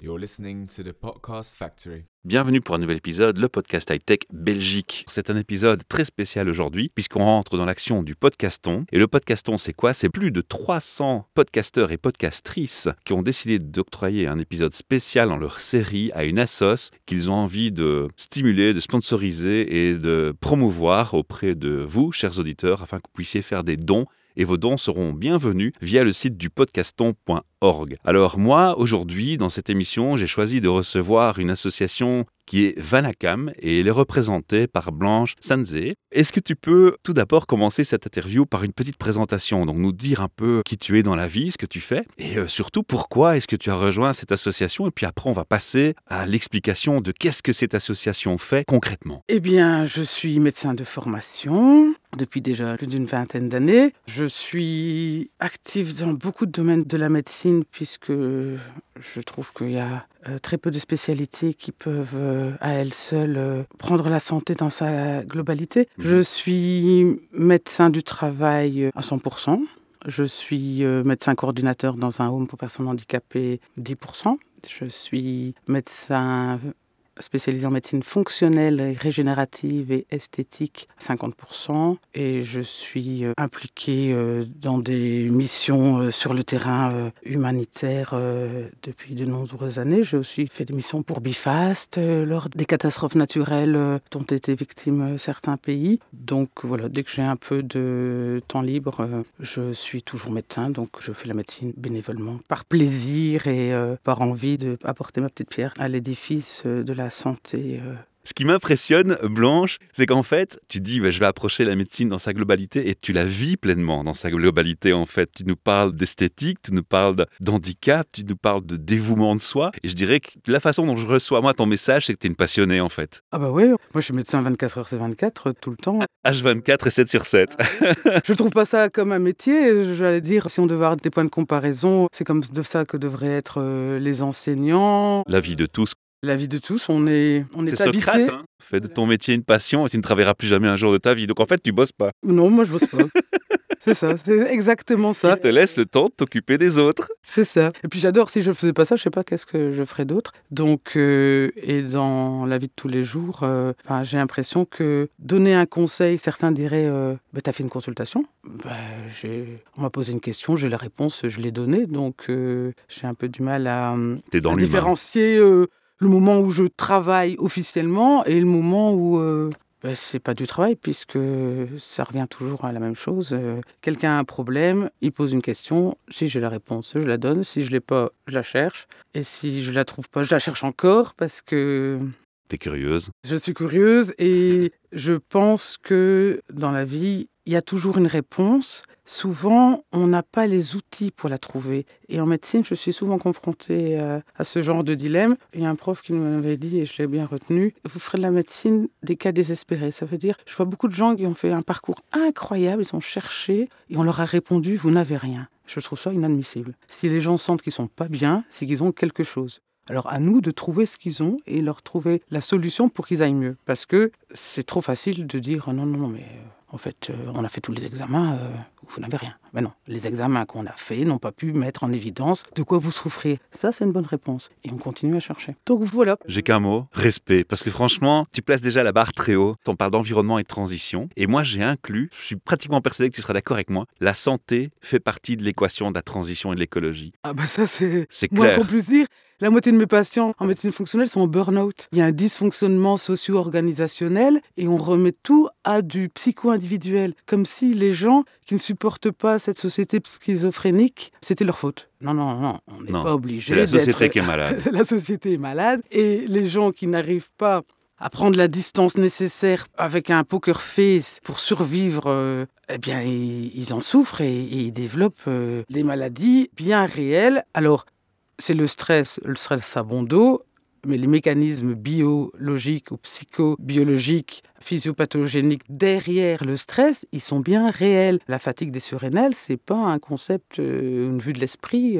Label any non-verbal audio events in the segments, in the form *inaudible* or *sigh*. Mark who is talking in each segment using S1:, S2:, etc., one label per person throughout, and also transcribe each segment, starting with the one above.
S1: You're listening to the Podcast Factory.
S2: Bienvenue pour un nouvel épisode, le podcast high-tech Belgique. C'est un épisode très spécial aujourd'hui puisqu'on rentre dans l'action du podcaston. Et le podcaston, c'est quoi? C'est plus de 300 podcasteurs et podcastrices qui ont décidé d'octroyer un épisode spécial dans leur série à une assos qu'ils ont envie de stimuler, de sponsoriser et de promouvoir auprès de vous, chers auditeurs, afin que vous puissiez faire des dons et vos dons seront bienvenus via le site du podcaston.org. Alors moi, aujourd'hui, dans cette émission, j'ai choisi de recevoir une association qui est Vanacam et elle est représentée par Blanche Sanzé. Est-ce que tu peux tout d'abord commencer cette interview par une petite présentation, donc nous dire un peu qui tu es dans la vie, ce que tu fais et euh, surtout pourquoi est-ce que tu as rejoint cette association et puis après on va passer à l'explication de qu'est-ce que cette association fait concrètement.
S3: Eh bien, je suis médecin de formation depuis déjà plus d'une vingtaine d'années. Je suis active dans beaucoup de domaines de la médecine puisque je trouve qu'il y a euh, très peu de spécialités qui peuvent euh, à elles seules euh, prendre la santé dans sa globalité.
S2: Mhm.
S3: Je suis médecin du travail à 100%. Je suis médecin coordinateur dans un home pour personnes handicapées 10%. Je suis médecin spécialisé en médecine fonctionnelle, régénérative et esthétique, 50%. Et je suis euh, impliquée euh, dans des missions euh, sur le terrain humanitaire depuis de nombreuses années. J'ai aussi fait des missions pour Bifast lors des catastrophes naturelles dont étaient victimes certains pays. Donc voilà, dès que j'ai un peu de temps libre, je suis toujours médecin, donc je fais la médecine bénévolement, par plaisir et par envie d'apporter ma petite pierre à l'édifice de la santé. euh.
S2: Ce qui m'impressionne, Blanche, c'est qu'en fait, tu dis, bah, je vais approcher la médecine dans sa globalité et tu la vis pleinement dans sa globalité, en fait. Tu nous parles d'esthétique, tu nous parles de- d'handicap, tu nous parles de dévouement de soi. Et je dirais que la façon dont je reçois, moi, ton message, c'est que tu es une passionnée, en fait.
S3: Ah bah oui, moi je suis médecin 24 heures sur 24 euh, tout le temps.
S2: H24 et 7 sur 7. *laughs*
S3: Je trouve pas ça comme un métier. J'allais dire, si on devait avoir des points de comparaison, c'est comme de ça que devraient être euh, les enseignants.
S2: La vie de tous.
S3: La vie de tous, on est, on est,
S2: C'est
S3: habité.
S2: Socrate, hein. Fais de ton métier une passion et tu ne travailleras plus jamais un jour de ta vie. Donc en fait, tu bosses pas.
S3: Non, moi je bosse pas. *laughs* c'est ça, c'est exactement ça.
S2: Tu te laisses le temps de t'occuper des autres.
S3: C'est ça. Et puis j'adore, si je faisais pas ça, je sais pas qu'est-ce que je ferais d'autre. Donc, euh, et dans la vie de tous les jours, euh, ben, j'ai l'impression que donner un conseil, certains diraient euh, bah, T'as fait une consultation? Bah, j'ai- On m'a posé une question, j'ai la réponse, je l'ai donnée. Donc, euh, j'ai un peu du mal à,
S2: dans
S3: différencier le moment où je travaille officiellement et le moment où. euh, ben, c'est pas du travail puisque ça revient toujours à la même chose. Euh, Quelqu'un a un problème, il pose une question. Si j'ai la réponse, je la donne. Si je l'ai pas, je la cherche. Et si je la trouve pas, je la cherche encore parce que
S2: T'es curieuse.
S3: je suis curieuse et je pense que dans la vie, il y a toujours une réponse. Souvent, on n'a pas les outils pour la trouver. Et en médecine, je suis souvent confrontée à, à ce genre de dilemme. Il y a un prof qui m'avait dit, et je l'ai bien retenu, vous ferez de la médecine des cas désespérés. Ça veut dire, je vois beaucoup de gens qui ont fait un parcours incroyable, ils ont cherché et on leur a répondu, vous n'avez rien. Je trouve ça inadmissible. Si les gens sentent qu'ils sont pas bien, c'est qu'ils ont quelque chose. Alors à nous de trouver ce qu'ils ont et leur trouver la solution pour qu'ils aillent mieux. Parce que c'est trop facile de dire non, non, non, mais euh, en fait, euh, on a fait tous les examens, euh, vous n'avez rien. Mais non, les examens qu'on a faits n'ont pas pu mettre en évidence de quoi vous souffrez. Ça, c'est une bonne réponse. Et on continue à chercher. Donc voilà.
S2: J'ai qu'un mot, respect. Parce que franchement, tu places déjà la barre très haut. On parle d'environnement et de transition. Et moi, j'ai inclus, je suis pratiquement persuadé que tu seras d'accord avec moi, la santé fait partie de l'équation de la transition et de l'écologie.
S3: Ah bah ça, c'est
S2: C'est
S3: Moi,
S2: clair.
S3: qu'on puisse dire, la moitié de mes patients en médecine fonctionnelle sont en burn-out. Il y a un dysfonctionnement socio-organisationnel et on remet tout à du comme si les gens qui ne supportent pas cette société schizophrénique, c'était leur faute. Non, non, non, on n'est
S2: Non,
S3: pas obligé.
S2: C'est la société qui est *laughs* malade.
S3: la société est malade et les gens qui n'arrivent pas à prendre la distance nécessaire avec un poker face pour survivre, euh, eh bien, ils, ils en souffrent et, et ils développent euh, des maladies bien réelles. Alors, c'est le stress, le stress à bon dos, mais les mécanismes biologiques ou psychobiologiques, physiopathogéniques derrière le stress, ils sont bien réels. La fatigue des surrénales, c'est pas un concept, euh, une vue de l'esprit.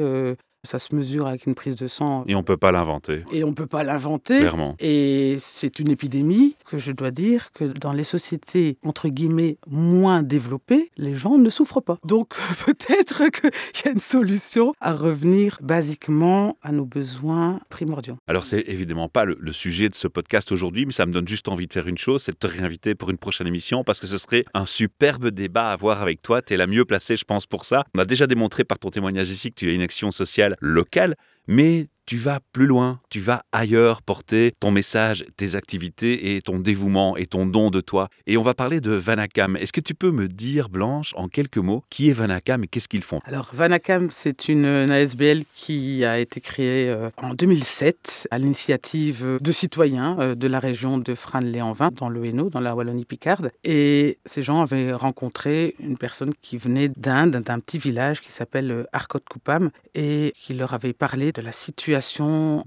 S3: Ça se mesure avec une prise de sang.
S2: Et on ne peut pas l'inventer.
S3: Et on ne peut pas l'inventer.
S2: Clairement.
S3: Et c'est une épidémie que je dois dire que dans les sociétés, entre guillemets, moins développées, les gens ne souffrent pas. Donc *laughs* peut-être qu'il *laughs* y a une solution à revenir basiquement à nos besoins primordiaux.
S2: Alors c'est évidemment pas le, le, sujet de ce podcast aujourd'hui, mais ça me donne juste envie de faire une chose, c'est de te réinviter pour une prochaine émission, parce que ce serait un superbe débat à avoir avec toi. Tu es la mieux placée, je pense, pour ça. On a déjà démontré par ton témoignage ici que tu as une action sociale locale, mais tu vas plus loin, tu vas ailleurs porter ton message, tes activités et ton dévouement et ton don de toi. Et on va parler de Vanakam. Est-ce que tu peux me dire, Blanche, en quelques mots, qui est Vanakam et qu'est-ce qu'ils font?
S3: Alors, Vanakam, c'est une, ASBL qui a été créée euh, en 2007 à l'initiative de citoyens euh, de la région de Fran-les-en-Vin, dans le Hainaut, dans la Wallonie-Picarde. Et ces gens avaient rencontré une personne qui venait d'Inde, d'un petit village qui s'appelle euh, Arkot-Koupam, et qui leur avait parlé de la situation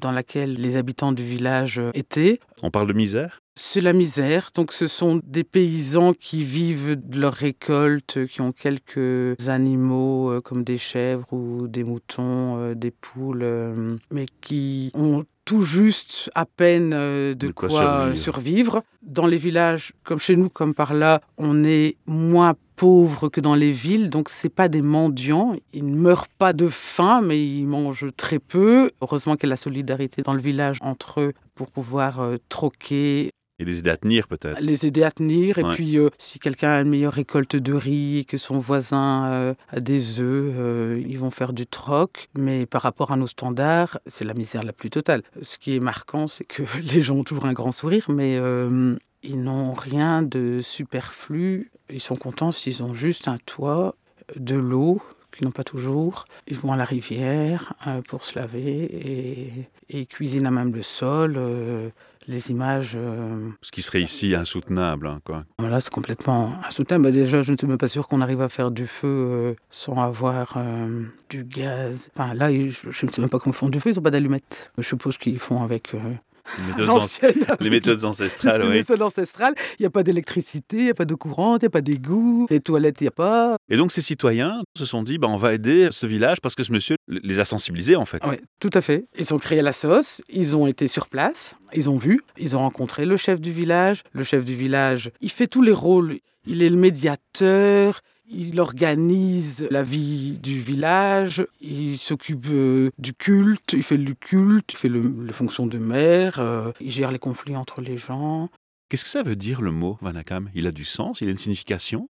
S3: dans laquelle les habitants du village étaient.
S2: On parle de misère?
S3: C'est la misère. Donc, ce sont des paysans qui vivent de leur récolte, qui ont quelques animaux euh, comme des chèvres ou des moutons, euh, des poules, euh, mais qui ont tout juste à peine de,
S2: De quoi
S3: quoi,
S2: survivre.
S3: survivre. Dans les villages, comme chez nous, comme par là, on est moins pauvre que dans les villes, donc c'est pas des mendiants. Ils ne meurent pas de faim, mais ils mangent très peu. Heureusement qu'il y a la solidarité dans le village entre eux pour pouvoir euh, troquer
S2: Et les aider à tenir peut-être.
S3: les aider à tenir. Et
S2: Ouais.
S3: puis, euh, si quelqu'un a une meilleure récolte de riz et que son voisin euh, a des œufs, euh, ils vont faire du troc. Mais par rapport à nos standards, c'est la misère la plus totale. Ce qui est marquant, c'est que *laughs* les gens ont toujours un grand sourire, mais ils n'ont rien de superflu. Ils sont contents s'ils ont juste un toit, de l'eau qu'ils n'ont pas toujours. Ils vont à la rivière euh, pour se laver et, et ils cuisinent à même le sol. euh, les images euh,
S2: Ce qui serait ici insoutenable. hein, quoi.
S3: voilà, c'est complètement insoutenable. Bah, déjà, je ne suis même pas sûr qu'on arrive à faire du feu sans avoir du gaz. Enfin, là, je, je ne sais même pas comment ils font du feu, ils n'ont pas d'allumettes. Je suppose qu'ils font avec
S2: Les méthodes, an- les ancestrales,
S3: les
S2: oui.
S3: méthodes ancestrales. Il n'y a pas d'électricité, il n'y a pas d'eau courante, il n'y a pas d'égout. Les toilettes, il n'y a pas.
S2: Et donc ces citoyens se sont dit, bah, on va aider ce village parce que ce monsieur les a sensibilisés en fait.
S3: Oui, tout à fait. Ils ont créé la sauce, ils ont été sur place, ils ont vu, ils ont rencontré le chef du village. Le chef du village, il fait tous les rôles. Il est le médiateur, il organise la vie du village, il s'occupe euh, du culte, il fait le culte, il fait le, les fonctions de maire, euh, il gère les conflits entre les gens.
S2: Qu'est-ce que ça veut dire le mot Vanakam? Il a du sens? Il a une signification?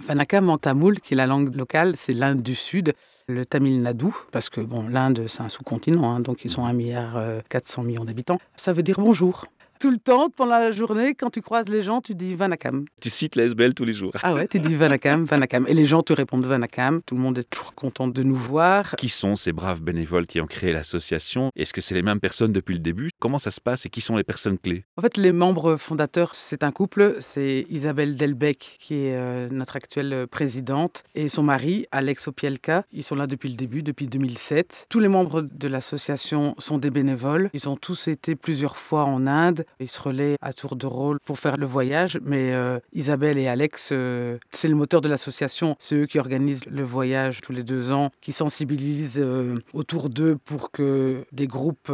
S3: Vanakam en tamoul, qui est la langue locale, c'est l'Inde du Sud, le Tamil Nadu, parce que bon, l'Inde c'est un sous-continent, hein, donc ils sont 1 milliard euh, 400 millions d'habitants. Ça veut dire bonjour. Tout le temps, pendant la journée, quand tu croises les gens, tu dis Vanakam.
S2: Tu cites la SBL tous les jours.
S3: Ah ouais, tu dis Vanakam, Vanakam. Et les gens te répondent Vanakam. Tout le monde est toujours content de nous voir.
S2: Qui sont ces braves bénévoles qui ont créé l'association? Est-ce que c'est les mêmes personnes depuis le début? Comment ça se passe et qui sont les personnes clés?
S3: En fait, les membres fondateurs, c'est un couple. C'est Isabelle Delbecq, qui est euh, notre actuelle présidente, et son mari, Alex Opielka. Ils sont là depuis le début, depuis 2007. Tous les membres de l'association sont des bénévoles. Ils ont tous été plusieurs fois en Inde. Ils se relaient à tour de rôle pour faire le voyage. Mais euh, Isabelle et Alex, euh, c'est le moteur de l'association. C'est eux qui organisent le voyage tous les deux ans, qui sensibilisent euh, autour d'eux pour que des groupes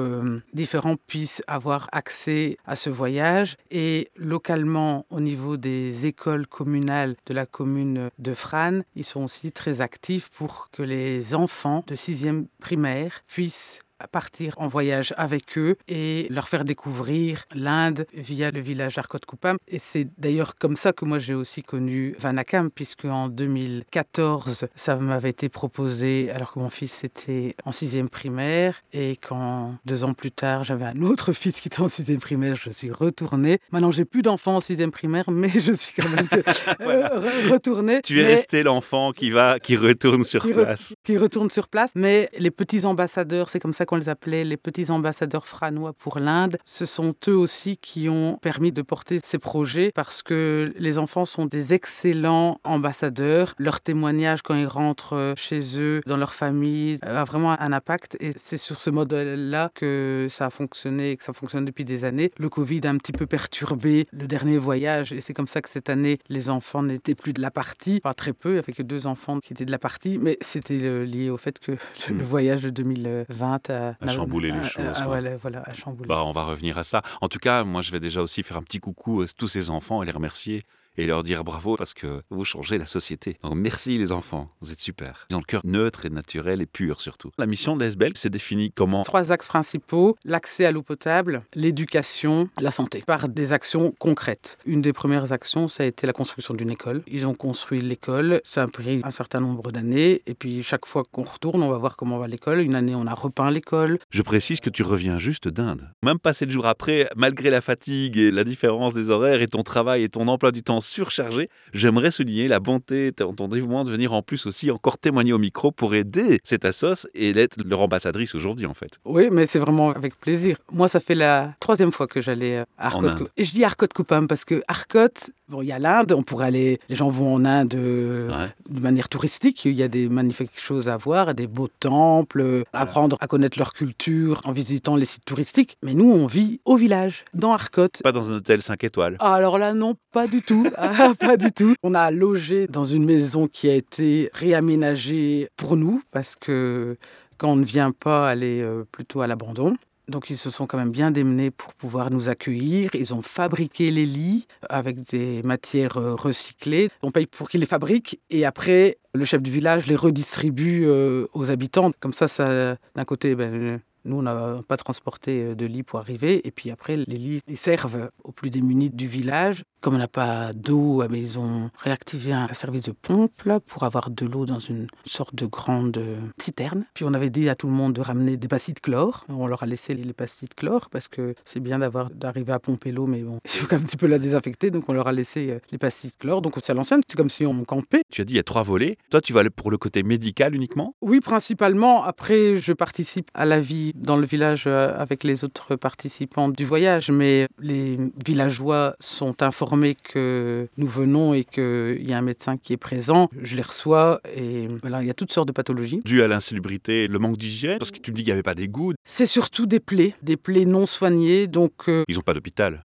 S3: différents puissent avoir accès à ce voyage. Et localement, au niveau des écoles communales de la commune de Fran, ils sont aussi très actifs pour que les enfants de 6e primaire puissent partir en voyage avec eux et leur faire découvrir l'Inde via le village Arkot Koupam. Et c'est d'ailleurs comme ça que moi j'ai aussi connu Vanakam, puisque en 2014, ça m'avait été proposé alors que mon fils était en sixième primaire et quand deux ans plus tard, j'avais un autre fils qui était en sixième primaire, je suis retournée. Maintenant, j'ai plus d'enfants en sixième primaire, mais je suis quand même *laughs* euh, re- retournée.
S2: Tu es
S3: Mais-
S2: resté l'enfant qui va, qui retourne sur
S3: qui, re-
S2: place.
S3: qui retourne sur place. Mais les petits ambassadeurs, c'est comme ça qu'on les appelait les petits ambassadeurs franois pour l'Inde. Ce sont eux aussi qui ont permis de porter ces projets parce que les enfants sont des excellents ambassadeurs. Leur témoignage quand ils rentrent chez eux, dans leur famille, a vraiment un impact. Et c'est sur ce modèle-là que ça a fonctionné et que ça fonctionne depuis des années. Le Covid a un petit peu perturbé le dernier voyage et c'est comme ça que cette année, les enfants n'étaient plus de la partie. Pas très peu, avec deux enfants qui étaient de la partie, mais c'était euh, lié au fait que le,
S2: Hmm.
S3: voyage de 2020 a,
S2: A chamboulé les choses,
S3: voilà.
S2: Bah, on va revenir à ça. En tout cas, moi, je vais déjà aussi faire un petit coucou à tous ces enfants et les remercier et leur dire bravo parce que vous changez la société. Donc, merci les enfants, vous êtes super. Ils ont le cœur neutre et naturel et pur surtout. La mission de l'ASBEL s'est définie comment?
S3: Trois axes principaux, l'accès à l'eau potable, l'éducation, la santé, par des actions concrètes. Une des premières actions, ça a été la construction d'une école. Ils ont construit l'école, ça a pris un certain nombre d'années, et puis chaque fois qu'on retourne, on va voir comment va l'école. Une année, on a repeint l'école.
S2: Je précise que tu reviens juste d'Inde. Même pas sept jours après, malgré la fatigue et la différence des horaires et ton travail et ton emploi du temps surchargé, j'aimerais souligner la bonté de ton dévouement de venir en plus aussi encore témoigner au micro pour aider cette assos et d'être leur ambassadrice aujourd'hui en fait.
S3: Oui, mais c'est vraiment avec plaisir. Moi, ça fait la troisième fois que j'allais à
S2: En
S3: Arcot. Et je dis Arcot Coupam parce que Arcot, bon, il y a l'Inde, on pourrait aller, les gens vont en Inde euh,
S2: Ouais.
S3: de manière touristique, il y a des magnifiques choses à voir, des beaux temples, euh, apprendre à connaître leur culture en visitant les sites touristiques. Mais nous, on vit au village, dans Arcot.
S2: Pas dans un hôtel 5 étoiles.
S3: Ah, Alors là, non, pas du tout. *laughs* Ah, pas du tout. On a logé dans une maison qui a été réaménagée pour nous parce que quand on ne vient pas, elle est euh, plutôt à l'abandon. Donc ils se sont quand même bien démenés pour pouvoir nous accueillir. Ils ont fabriqué les lits avec des matières euh, recyclées. On paye pour qu'ils les fabriquent et après le chef du village les redistribue euh, aux habitants. Comme ça, ça d'un côté, ben, nous on n'a pas transporté euh, de lits pour arriver et puis après les lits ils servent aux plus démunis du village. Comme on n'a pas d'eau, ben, ils ont réactivé un service de pompe là, pour avoir de l'eau dans une sorte de grande euh, citerne. Puis on avait dit à tout le monde de ramener des pastilles de chlore. On leur a laissé les pastilles de chlore parce que c'est bien d'avoir d'arriver à pomper l'eau, mais bon, *laughs* il faut quand même un petit peu la désinfecter. Donc on leur a laissé euh, les pastilles de chlore. Donc c'est à l'ancienne, c'est comme si on campait.
S2: Tu as dit il y a trois volets. Toi, tu vas pour le côté médical uniquement?
S3: Oui, principalement. Après, je participe à la vie dans le village euh, avec les autres participants du voyage, mais les villageois sont informés que nous venons et qu'il y a un médecin qui est présent. Je les reçois et voilà, il y a toutes sortes de pathologies.
S2: dû à l'insalubrité, le manque d'hygiène Parce que tu me dis qu'il n'y avait pas d'égout.
S3: C'est surtout des plaies, des plaies non soignées. Donc, euh,
S2: Ils n'ont pas d'hôpital.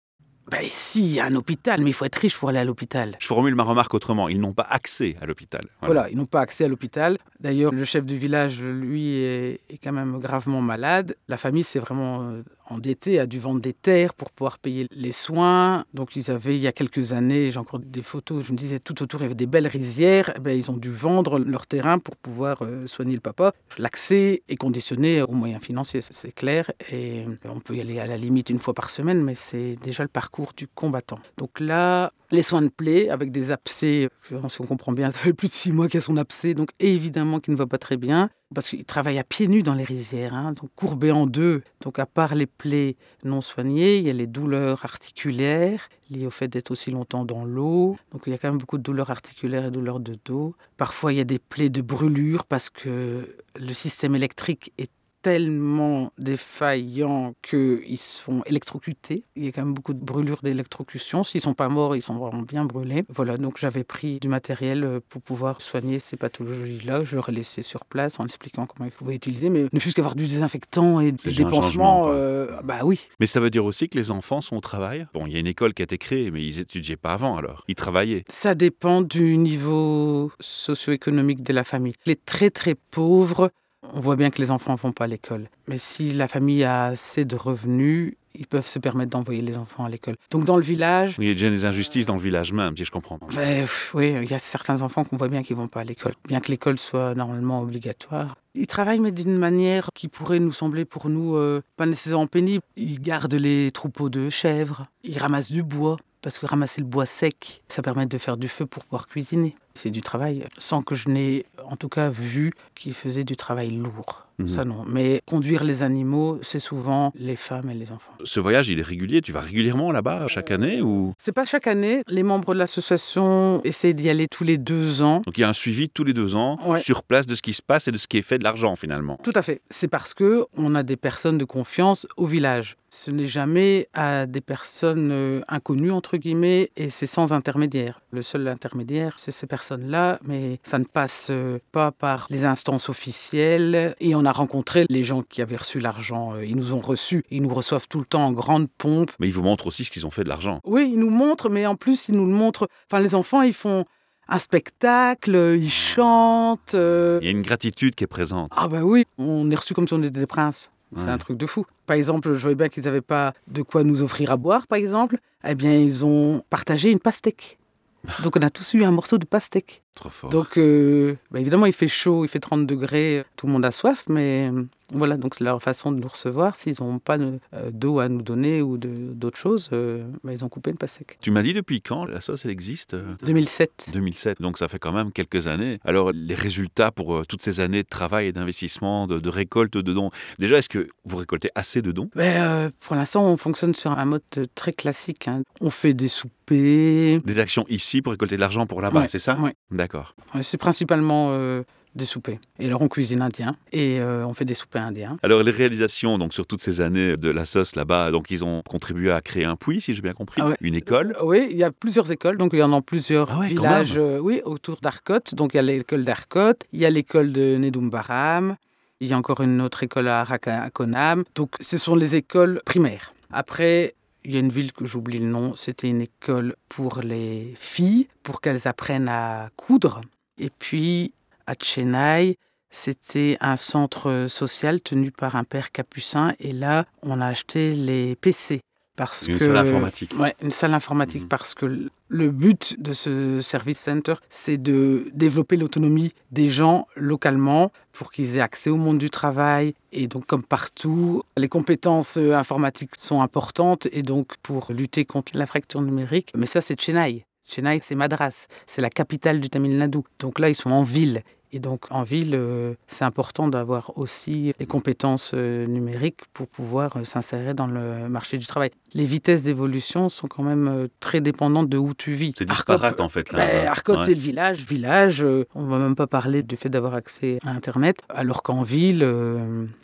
S3: Ben, si, il y a un hôpital, mais il faut être riche pour aller à l'hôpital.
S2: Je formule ma remarque autrement. Ils n'ont pas accès à l'hôpital.
S3: Voilà, ils n'ont pas accès à l'hôpital. D'ailleurs, le chef du village, lui, est, est quand même gravement malade. La famille s'est vraiment endettée, a dû vendre des terres pour pouvoir payer les soins. Donc, ils avaient, il y a quelques années, j'ai encore des photos, je me disais, tout autour, il y avait des belles rizières. Eh ben, ils ont dû vendre leur terrain pour pouvoir euh, soigner le papa. L'accès est conditionné aux moyens financiers, c'est clair. Et on peut y aller à la limite une fois par semaine, mais c'est déjà le parcours du combattant. Donc là, les soins de plaie avec des abcès, euh, si on comprend bien, *laughs* ça fait plus de six mois qu'il a son abcès, donc évidemment qu'il ne va pas très bien, parce qu'il travaille à pieds nus dans les rizières, hein, donc courbé en deux. Donc à part les plaies non soignées, il y a les douleurs articulaires liées au fait d'être aussi longtemps dans l'eau. Donc il y a quand même beaucoup de douleurs articulaires et douleurs de dos. Parfois il y a des plaies de brûlure parce que le système électrique est tellement défaillant qu'ils se font électrocuter. Il y a quand même beaucoup de brûlures d'électrocution. S'ils sont pas morts, ils sont vraiment bien brûlés. Voilà, donc j'avais pris du matériel euh, pour pouvoir soigner ces pathologies-là. Je leur ai laissé sur place en expliquant comment il faut utiliser, mais ne fût-ce qu'avoir du désinfectant et des pansements, euh, bah oui.
S2: Mais ça veut dire aussi que les enfants sont au travail? Bon, il y a une école qui a été créée, mais ils étudiaient pas avant alors. Ils travaillaient.
S3: Ça dépend du niveau socio-économique de la famille. Les très très pauvres, on voit bien que les enfants ne vont pas à l'école. Mais si la famille a assez de revenus, ils peuvent se permettre d'envoyer les enfants à l'école. Donc dans le village,
S2: Il y a déjà des injustices dans le village même, si je comprends.
S3: ben, oui, il y a certains enfants qu'on voit bien qu'ils vont pas à l'école, bien que l'école soit normalement obligatoire. Ils travaillent, mais d'une manière qui pourrait nous sembler pour nous euh, pas nécessairement pénible. Ils gardent les troupeaux de chèvres, ils ramassent du bois, parce que ramasser le bois sec, ça permet de faire du feu pour pouvoir cuisiner. C'est du travail sans que je n'ai en tout cas vu qu'ils faisaient du travail lourd.
S2: Mhm.
S3: Ça non. Mais conduire les animaux, c'est souvent les femmes et les enfants.
S2: Ce voyage, il est régulier. Tu vas régulièrement là-bas chaque année ou?
S3: C'est pas chaque année. Les membres de l'association essaient d'y aller tous les deux ans.
S2: donc il y a un suivi tous les deux ans
S3: Ouais.
S2: sur place de ce qui se passe et de ce qui est fait de l'argent finalement.
S3: Tout à fait. C'est parce que on a des personnes de confiance au village. Ce n'est jamais à des personnes euh, inconnues entre guillemets et c'est sans intermédiaire. Le seul intermédiaire, c'est ces personnes-là, mais ça ne passe euh, pas par les instances officielles. Et on a rencontré les gens qui avaient reçu l'argent. Euh, Ils nous ont reçus. Ils nous reçoivent tout le temps en grande pompe.
S2: Mais ils vous montrent aussi ce qu'ils ont fait de l'argent.
S3: Oui, ils nous montrent, mais en plus ils nous le montrent. Enfin, les enfants, ils font un spectacle, ils chantent. euh,
S2: Il y a une gratitude qui est présente.
S3: ah bah oui, on est reçus comme si on était des princes. C'est
S2: Ouais.
S3: un truc de fou. Par exemple, je voyais bien qu'ils n'avaient pas de quoi nous offrir à boire, par exemple. Eh bien, ils ont partagé une pastèque. *laughs* Donc, on a tous eu un morceau de pastèque.
S2: Trop fort.
S3: Donc, euh, bah, évidemment, il fait chaud, il fait 30 degrés, tout le monde a soif, mais voilà, donc c'est leur façon de nous recevoir. S'ils n'ont pas euh, d'eau à nous donner ou d'autres choses, euh, bah, ils ont coupé une pastèque.
S2: Tu m'as dit depuis quand la sauce elle existe euh,
S3: 2007.
S2: 2007, donc ça fait quand même quelques années. Alors les résultats pour euh, toutes ces années de travail et d'investissement, de, de récolte de dons, déjà est-ce que vous récoltez assez de dons?
S3: Ben, euh, pour l'instant, on fonctionne sur un mode très classique. hein. On fait des soupers.
S2: Des actions ici pour récolter de l'argent pour là-bas,
S3: Ouais,
S2: c'est ça?
S3: ouais.
S2: D'accord.
S3: C'est principalement euh, des soupers. Et alors, on cuisine indien et euh, on fait des soupers indiens.
S2: Alors les réalisations donc sur toutes ces années de la sauce là-bas, donc ils ont contribué à créer un puits si j'ai bien compris,
S3: Ah ouais.
S2: une école.
S3: Euh, Oui, il y a plusieurs écoles, donc il y en a plusieurs
S2: Ah ouais,
S3: villages euh, oui, autour d'Arcot. Donc il y a l'école d'Arcot, il y a l'école de Nedumbaram, il y a encore une autre école à Rakonam. Donc ce sont les écoles primaires. Après, il y a une ville que j'oublie le nom, c'était une école pour les filles, pour qu'elles apprennent à coudre. Et puis à Chennai, c'était un centre social tenu par un père capucin. Et là, on a acheté les PC. Parce
S2: Une
S3: que...
S2: salle informatique.
S3: Ouais, une salle informatique
S2: Mhm.
S3: parce que le but de ce service center, c'est de développer l'autonomie des gens localement pour qu'ils aient accès au monde du travail. Et donc, comme partout, les compétences euh, informatiques sont importantes et donc pour lutter contre la fracture numérique. Mais ça, c'est Chennai. Chennai, c'est Madras, c'est la capitale du Tamil Nadu. Donc là, ils sont en ville. Et donc, en ville, euh, c'est important d'avoir aussi les compétences euh, numériques pour pouvoir euh, s'insérer dans le marché du travail. Les vitesses d'évolution sont quand même très dépendantes de où tu vis.
S2: C'est
S3: Arcot,
S2: disparate en fait là.
S3: ben, Arcot,
S2: Ouais.
S3: c'est le village. Village, on va même pas parler du fait d'avoir accès à Internet. Alors qu'en ville,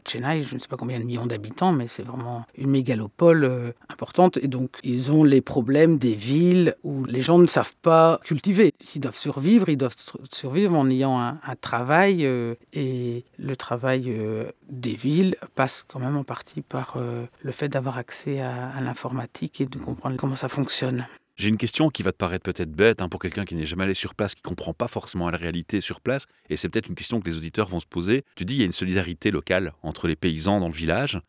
S3: Chennai, je ne sais pas combien de millions d'habitants, mais c'est vraiment une mégalopole importante. Et donc, ils ont les problèmes des villes où les gens ne savent pas cultiver. S'ils doivent survivre, ils doivent sur- survivre en ayant un, un travail. euh, et le travail euh, des villes passe quand même en partie par euh, le fait d'avoir accès à, l'informatique et de comprendre comment ça fonctionne.
S2: J'ai une question qui va te paraître peut-être bête hein, pour quelqu'un qui n'est jamais allé sur place, qui comprend pas forcément la réalité sur place, et c'est peut-être une question que les auditeurs vont se poser. Tu dis il y a une solidarité locale entre les paysans dans le village,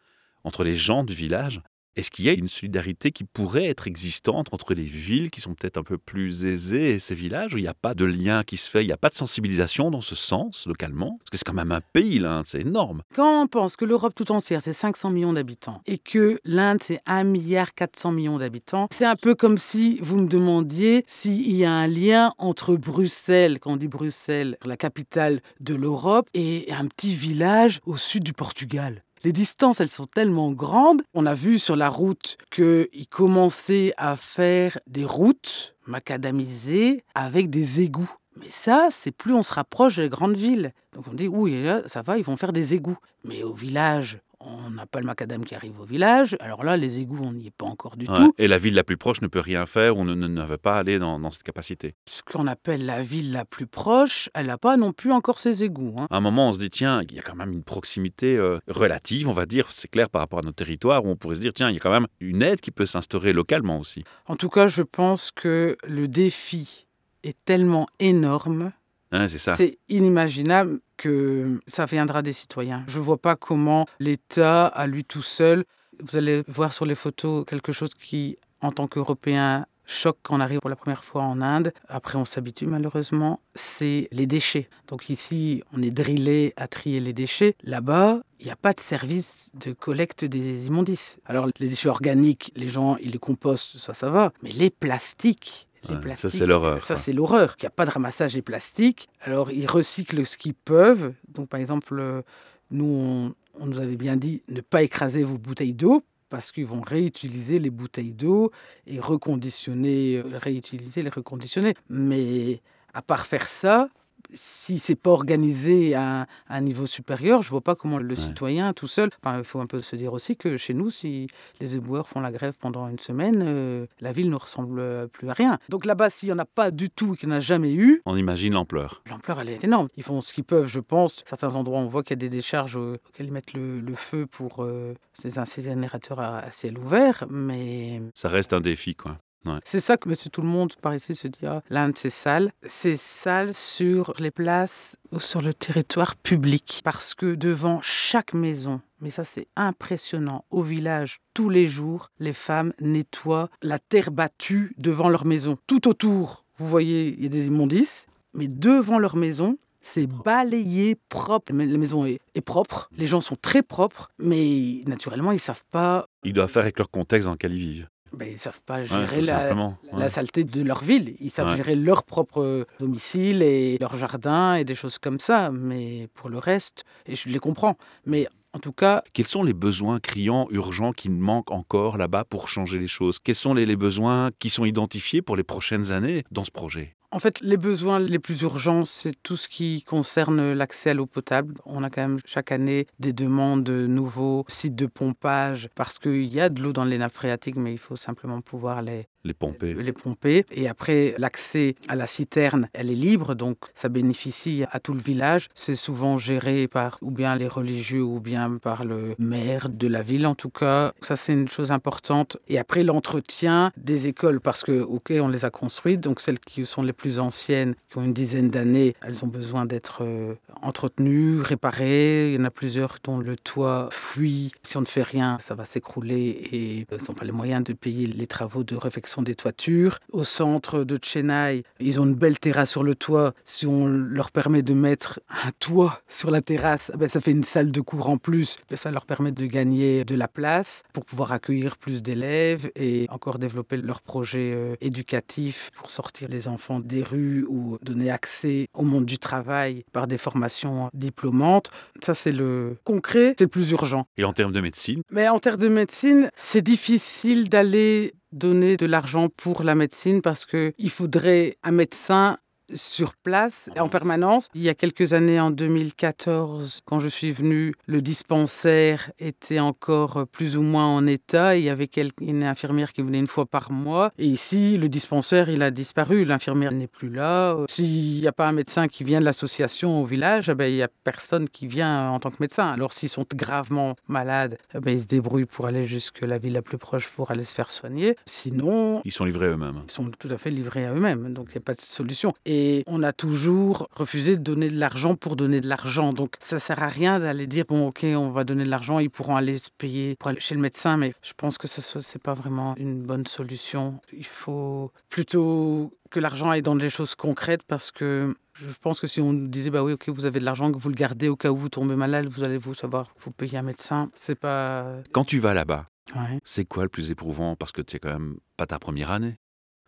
S2: entre les gens du village. Est-ce qu'il y a une solidarité qui pourrait être existante entre les villes qui sont peut-être un peu plus aisées et ces villages où il n'y a pas de lien qui se fait, il n'y a pas de sensibilisation dans ce sens localement? Parce que c'est quand même un pays hein, c'est énorme.
S3: Quand on pense que l'Europe tout entière, c'est 500 millions d'habitants, et que l'Inde, c'est 1 milliard 400 millions d'habitants, c'est un peu comme si vous me demandiez s'il y a un lien entre Bruxelles, quand on dit Bruxelles, la capitale de l'Europe, et un petit village au sud du Portugal. Les distances, elles sont tellement grandes. On a vu sur la route qu'ils commençaient à faire des routes macadamisées avec des égouts. Mais ça, c'est plus on se rapproche des grandes villes. Donc on dit, oui, ça va, ils vont faire des égouts. Mais au village, on n'a pas le macadam qui arrive au village. Alors là, les égouts, on n'y est pas encore du
S2: Ouais.
S3: tout.
S2: Et la ville la plus proche ne peut rien faire ou ne, veut pas aller dans, dans cette capacité.
S3: Ce qu'on appelle la ville la plus proche, elle n'a pas non plus encore ses égouts. hein.
S2: À un moment, on se dit, tiens, il y a quand même une proximité euh, relative, on va dire, c'est clair par rapport à notre territoire, où on pourrait se dire, tiens, il y a quand même une aide qui peut s'instaurer localement aussi.
S3: En tout cas, je pense que le défi est tellement énorme
S2: Hein, c'est
S3: inimaginable que ça viendra des citoyens. Je ne vois pas comment l'État, à lui tout seul, vous allez voir sur les photos quelque chose qui, en tant qu'Européen, choque quand on arrive pour la première fois en Inde. Après, on s'habitue malheureusement. C'est les déchets. Donc ici, on est drillé à trier les déchets. Là-bas, il n'y a pas de service de collecte des immondices. Alors, les déchets organiques, les gens, ils les compostent, ça, ça va. Mais les plastiques, les
S2: Ouais,
S3: plastiques.
S2: ça, c'est l'horreur,
S3: Ça, c'est l'horreur. Il n'y a pas de ramassage des plastiques. Alors, ils recyclent ce qu'ils peuvent. Donc, par exemple, euh, nous, on, on nous avait bien dit ne pas écraser vos bouteilles d'eau parce qu'ils vont réutiliser les bouteilles d'eau et reconditionner, euh, réutiliser les reconditionner. Mais à part faire ça, si c'est pas organisé à, à un niveau supérieur, je vois pas comment le citoyen tout seul. Enfin, il faut un peu se dire aussi que chez nous, si les éboueurs font la grève pendant une semaine, euh, la ville ne ressemble plus à rien. Donc là-bas, s'il y en a pas du tout, qu'il n'y en a jamais eu,
S2: On imagine l'ampleur.
S3: L'ampleur, elle est énorme. Ils font ce qu'ils peuvent, je pense. Certains endroits, on voit qu'il y a des décharges auxquelles ils mettent le, le feu pour euh, ces incinérateurs à, à ciel ouvert. Mais
S2: Ça reste un défi, quoi.
S3: C'est ça que monsieur tout le monde par ici se dit ah, l'Inde, c'est sale. C'est sale sur les places ou sur le territoire public. Parce que devant chaque maison, mais ça c'est impressionnant, au village, tous les jours, les femmes nettoient la terre battue devant leur maison. Tout autour, vous voyez, il y a des immondices, mais devant leur maison, c'est balayé propre. La maison est, est propre, les gens sont très propres, mais naturellement, ils savent pas,
S2: Ils doivent faire avec leur contexte dans lequel ils vivent.
S3: Ben, ils savent pas gérer la, saleté de leur ville. Ils savent
S2: Ouais.
S3: gérer leur propre domicile et leur jardin et des choses comme ça. Mais pour le reste, et je les comprends. Mais en tout cas,
S2: Quels sont les besoins criants, urgents qui manquent encore là-bas pour changer les choses? Quels sont les, les besoins qui sont identifiés pour les prochaines années dans ce projet?
S3: En fait, les besoins les plus urgents, c'est tout ce qui concerne l'accès à l'eau potable. On a quand même chaque année des demandes de nouveaux sites de pompage parce qu'il y a de l'eau dans les nappes phréatiques, mais il faut simplement pouvoir les,
S2: Les pomper
S3: les pomper. Et après, l'accès à la citerne, elle est libre, donc ça bénéficie à tout le village. C'est souvent géré par ou bien les religieux ou bien par le maire de la ville, en tout cas. Ça, c'est une chose importante. Et après, l'entretien des écoles, parce que, OK, on les a construites, donc celles qui sont les plus anciennes, qui ont une dizaine d'années, elles ont besoin d'être euh, entretenues, réparées. Il y en a plusieurs dont le toit fuit. Si on ne fait rien, ça va s'écrouler et ils n'ont pas les moyens de payer les travaux de réfection des toitures. Au centre de Chennai, ils ont une belle terrasse sur le toit. Si on leur permet de mettre un toit sur la terrasse, ben, ça fait une salle de cours en plus. Ben, ça leur permet de gagner de la place pour pouvoir accueillir plus d'élèves et encore développer leurs projets euh, éducatifs pour sortir les enfants des rues ou donner accès au monde du travail par des formations diplômantes. Ça, c'est le concret, c'est le plus urgent.
S2: Et en termes de médecine,
S3: Mais en termes de médecine, c'est difficile d'aller donner de l'argent pour la médecine parce qu'il faudrait un médecin sur place en permanence. Il y a quelques années, en 2014, quand je suis venu, le dispensaire était encore plus ou moins en état. Il y avait une infirmière qui venait une fois par mois. Et ici, le dispensaire, il a disparu. L'infirmière n'est plus là. S'il n'y a pas un médecin qui vient de l'association au village, eh ben, il n'y a personne qui vient en tant que médecin. Alors s'ils sont gravement malades, eh ben, ils se débrouillent pour aller jusque la ville la plus proche pour aller se faire soigner. Sinon,
S2: ils sont livrés eux-mêmes.
S3: ils sont tout à fait livrés à eux-mêmes, donc il n'y a pas de solution. Et on a toujours refusé de donner de l'argent pour donner de l'argent. Donc ça sert à rien d'aller dire bon ok on va donner de l'argent, ils pourront aller se payer pour aller chez le médecin, mais je pense que ce n'est pas vraiment une bonne solution. Il faut plutôt que l'argent aille dans des choses concrètes parce que je pense que si on nous disait bah oui ok vous avez de l'argent que vous le gardez au cas où vous tombez malade, vous allez vous savoir vous payer un médecin, c'est pas
S2: Quand tu vas là-bas,
S3: ouais.
S2: c'est quoi le plus éprouvant? Parce que tu es quand même pas ta première année.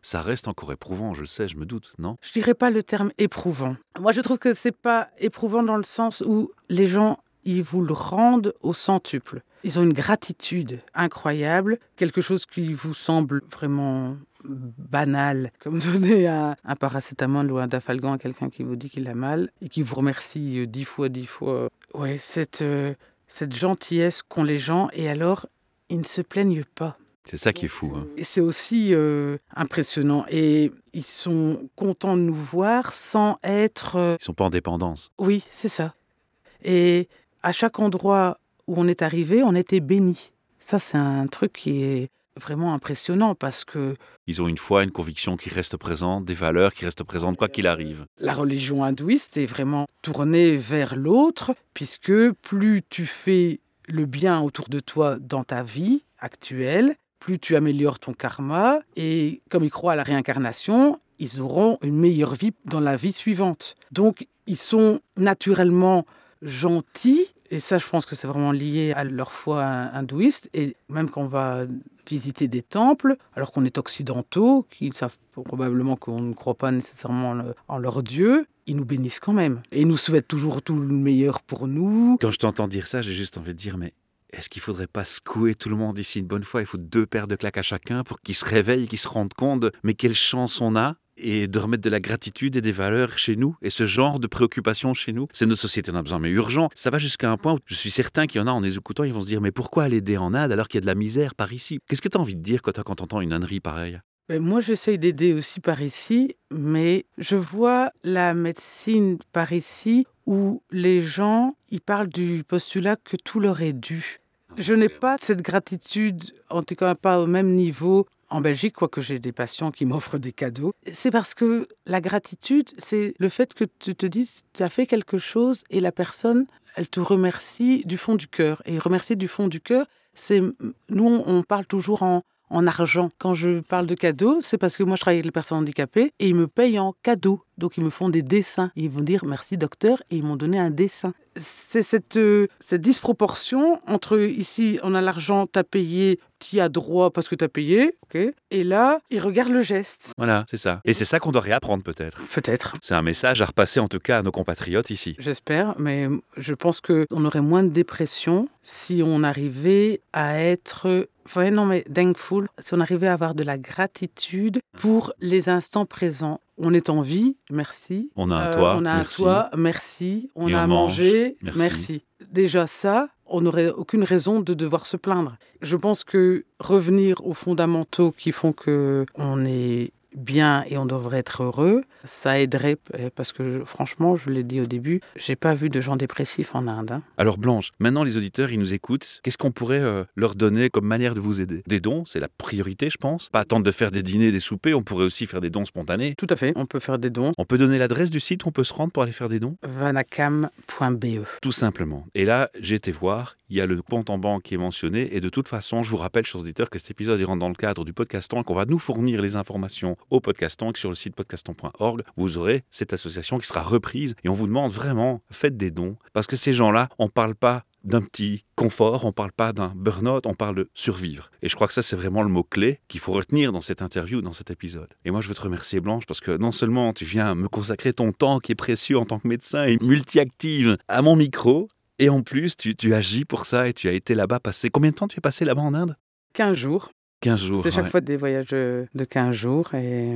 S2: Ça reste encore éprouvant, je le sais, je me doute, non?
S3: Je dirais pas le terme éprouvant. Moi, je trouve que c'est pas éprouvant dans le sens où les gens, ils vous le rendent au centuple. Ils ont une gratitude incroyable, quelque chose qui vous semble vraiment banal, comme *laughs* donner un, un paracétamol ou un dafalgan à quelqu'un qui vous dit qu'il a mal et qui vous remercie euh, dix fois, dix fois. Ouais, cette, euh, cette gentillesse qu'ont les gens et alors, ils ne se plaignent pas.
S2: C'est ça qui est fou. hein.
S3: Et c'est aussi euh, impressionnant. Et ils sont contents de nous voir sans être... euh,
S2: Ils sont pas en dépendance.
S3: Oui, c'est ça. Et à chaque endroit où on est arrivé, on était béni. Ça, c'est un truc qui est vraiment impressionnant parce que
S2: Ils ont une foi, une conviction qui reste présente, des valeurs qui restent présentes quoi qu'il arrive.
S3: la religion hindouiste est vraiment tournée vers l'autre, puisque plus tu fais le bien autour de toi dans ta vie actuelle, plus tu améliores ton karma, et comme ils croient à la réincarnation, ils auront une meilleure vie dans la vie suivante. Donc, ils sont naturellement gentils Et ça, je pense que c'est vraiment lié à leur foi hindouiste. Et même quand on va visiter des temples, alors qu'on est occidentaux, qui savent probablement qu'on ne croit pas nécessairement en leur Dieu, ils nous bénissent quand même. Et ils nous souhaitent toujours tout le meilleur pour nous.
S2: Quand je t'entends dire ça, j'ai juste envie de dire, mais est-ce qu'il faudrait pas secouer tout le monde ici une bonne fois? Il faut deux paires de claques à chacun pour qu'ils se réveillent, qu'ils se rendent compte mais quelle chance on a et de remettre de la gratitude et des valeurs chez nous et ce genre de préoccupation chez nous. C'est notre société en a besoin, mais urgent. Ça va jusqu'à un point où je suis certain qu'il y en a en les écoutant, ils vont se dire mais pourquoi aller aider en Inde alors qu'il y a de la misère par ici? Qu'est-ce que tu as envie de dire quand, quand tu entends une ânerie pareille?
S3: Ben, moi, j'essaye d'aider aussi par ici, mais je vois la médecine par ici où les gens, ils parlent du postulat que tout leur est dû. Je n'ai pas cette gratitude, en tout cas pas au même niveau en Belgique, quoique j'ai des patients qui m'offrent des cadeaux, c'est parce que la gratitude, c'est le fait que tu te dises, tu as fait quelque chose et la personne, elle te remercie du fond du cœur. Et remercier du fond du cœur, c'est, nous, on parle toujours en, en argent. Quand je parle de cadeaux, c'est parce que moi, je travaille avec les personnes handicapées et ils me payent en cadeaux. Donc, ils me font des dessins. Ils vont dire merci docteur et ils m'ont donné un dessin. C'est cette, euh, cette disproportion entre ici, on a l'argent, t'as payé, tu as droit parce que t'as payé, ok Et là, ils regardent le geste.
S2: Voilà, c'est ça. Et c'est ça qu'on doit réapprendre peut-être.
S3: Peut-être.
S2: C'est un message à repasser en tout cas à nos compatriotes ici.
S3: J'espère, mais je pense qu'on aurait moins de dépression si on arrivait à être Enfin, non, mais thankful, si on arrivait à avoir de la gratitude pour les instants présents. On est en vie, merci.
S2: On a un toit,
S3: on a
S2: merci.
S3: un toit, merci. On
S2: Et
S3: a
S2: on
S3: à
S2: mange, merci.
S3: merci. Déjà ça, on n'aurait aucune raison de devoir se plaindre. Je pense que revenir aux fondamentaux qui font que on est bien et on devrait être heureux, ça aiderait euh, parce que franchement, je l'ai dit au début, j'ai pas vu de gens dépressifs en Inde. hein.
S2: Alors Blanche, maintenant les auditeurs, ils nous écoutent. Qu'est-ce qu'on pourrait euh, leur donner comme manière de vous aider? Des dons, c'est la priorité, je pense. Pas attendre de faire des dîners, des soupers, on pourrait aussi faire des dons spontanés.
S3: Tout à fait, on peut faire des dons.
S2: On peut donner l'adresse du site où on peut se rendre pour aller faire des dons?
S3: Vanacam.be.
S2: Tout simplement. Et là, j'ai été voir, il y a le compte en banque qui est mentionné. Et de toute façon, je vous rappelle, chers auditeurs, que cet épisode il rentre dans le cadre du podcaston et qu'on va nous fournir les informations au podcaston et sur le site podcaston.org, vous aurez cette association qui sera reprise. Et on vous demande vraiment, faites des dons. Parce que ces gens-là, on ne parle pas d'un petit confort, on ne parle pas d'un burn-out, on parle de survivre. Et je crois que ça, c'est vraiment le mot-clé qu'il faut retenir dans cette interview, dans cet épisode. Et moi, je veux te remercier, Blanche, parce que non seulement tu viens me consacrer ton temps qui est précieux en tant que médecin et multi-active à mon micro, et en plus, tu, tu agis pour ça et tu as été là-bas passé. Combien de temps tu es passé là-bas en Inde?
S3: 15 jours.
S2: 15 jours.
S3: C'est chaque
S2: ouais.
S3: fois des voyages de de 15 jours. Et,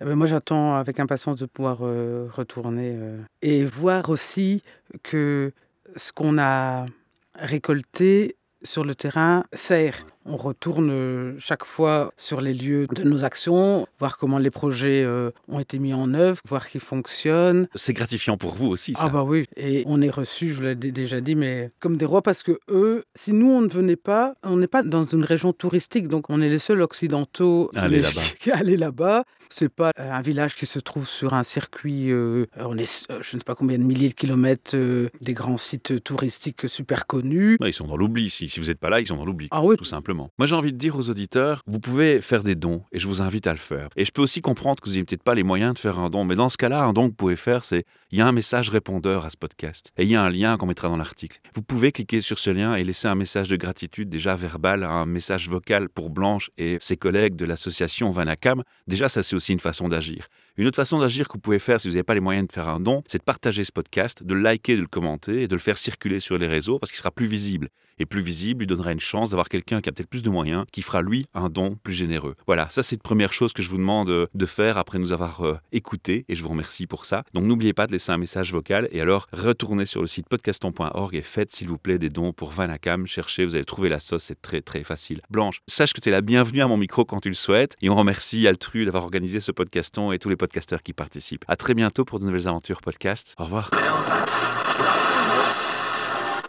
S3: eh ben, moi, j'attends avec impatience de pouvoir euh, retourner euh, et voir aussi que ce qu'on a récolté sur le terrain sert. On retourne euh, chaque fois sur les lieux de nos actions, voir comment les projets euh, ont été mis en œuvre, voir qu'ils fonctionnent.
S2: C'est gratifiant pour vous aussi, ça.
S3: Ah bah oui, et on est reçus, je l'ai dé- déjà dit, mais comme des rois parce que eux, si nous on ne venait pas, on n'est pas dans une région touristique, donc on est les seuls occidentaux
S2: Aller
S3: les-
S2: là-bas. *laughs*
S3: à aller là-bas. C'est pas euh, un village qui se trouve sur un circuit, euh, on est, je ne sais pas combien de milliers de kilomètres euh, des grands sites touristiques super connus.
S2: Ouais, ils sont dans l'oubli. Si, si vous n'êtes pas là, ils sont dans l'oubli.
S3: Ah oui,
S2: tout simplement. Moi, j'ai envie de dire aux auditeurs, vous pouvez faire des dons et je vous invite à le faire. Et je peux aussi comprendre que vous n'avez peut-être pas les moyens de faire un don, mais dans ce cas-là, un don que vous pouvez faire, c'est il y a un message répondeur à ce podcast et il y a un lien qu'on mettra dans l'article. Vous pouvez cliquer sur ce lien et laisser un message de gratitude déjà verbal, un message vocal pour Blanche et ses collègues de l'association Vanacam. Déjà, ça c'est aussi une façon d'agir. Une autre façon d'agir que vous pouvez faire si vous n'avez pas les moyens de faire un don, c'est de partager ce podcast, de liker, de le commenter et de le faire circuler sur les réseaux parce qu'il sera plus visible. Et plus visible lui donnera une chance d'avoir quelqu'un qui a peut-être plus de moyens, qui fera lui un don plus généreux. Voilà, ça c'est la première chose que je vous demande euh, de faire après nous avoir euh, écouté et je vous remercie pour ça. Donc n'oubliez pas de laisser un message vocal et alors retournez sur le site podcaston.org et faites s'il vous plaît des dons pour Vanacam. Cherchez, vous allez trouver la sauce, c'est très très facile. Blanche, sache que tu es la bienvenue à mon micro quand tu le souhaites et on remercie Altru d'avoir organisé ce podcaston et tous les podcasteurs qui participent. À très bientôt pour de nouvelles aventures podcast. Au revoir.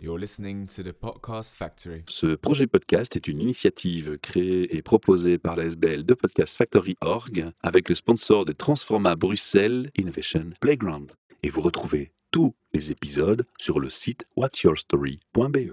S1: You're listening to the Podcast Factory.
S2: Ce projet podcast est une initiative créée et proposée par la SBL de Podcast Factory Org avec le sponsor de Transforma Bruxelles Innovation Playground. Et vous retrouvez tous les épisodes sur le site whatsyourstory.be.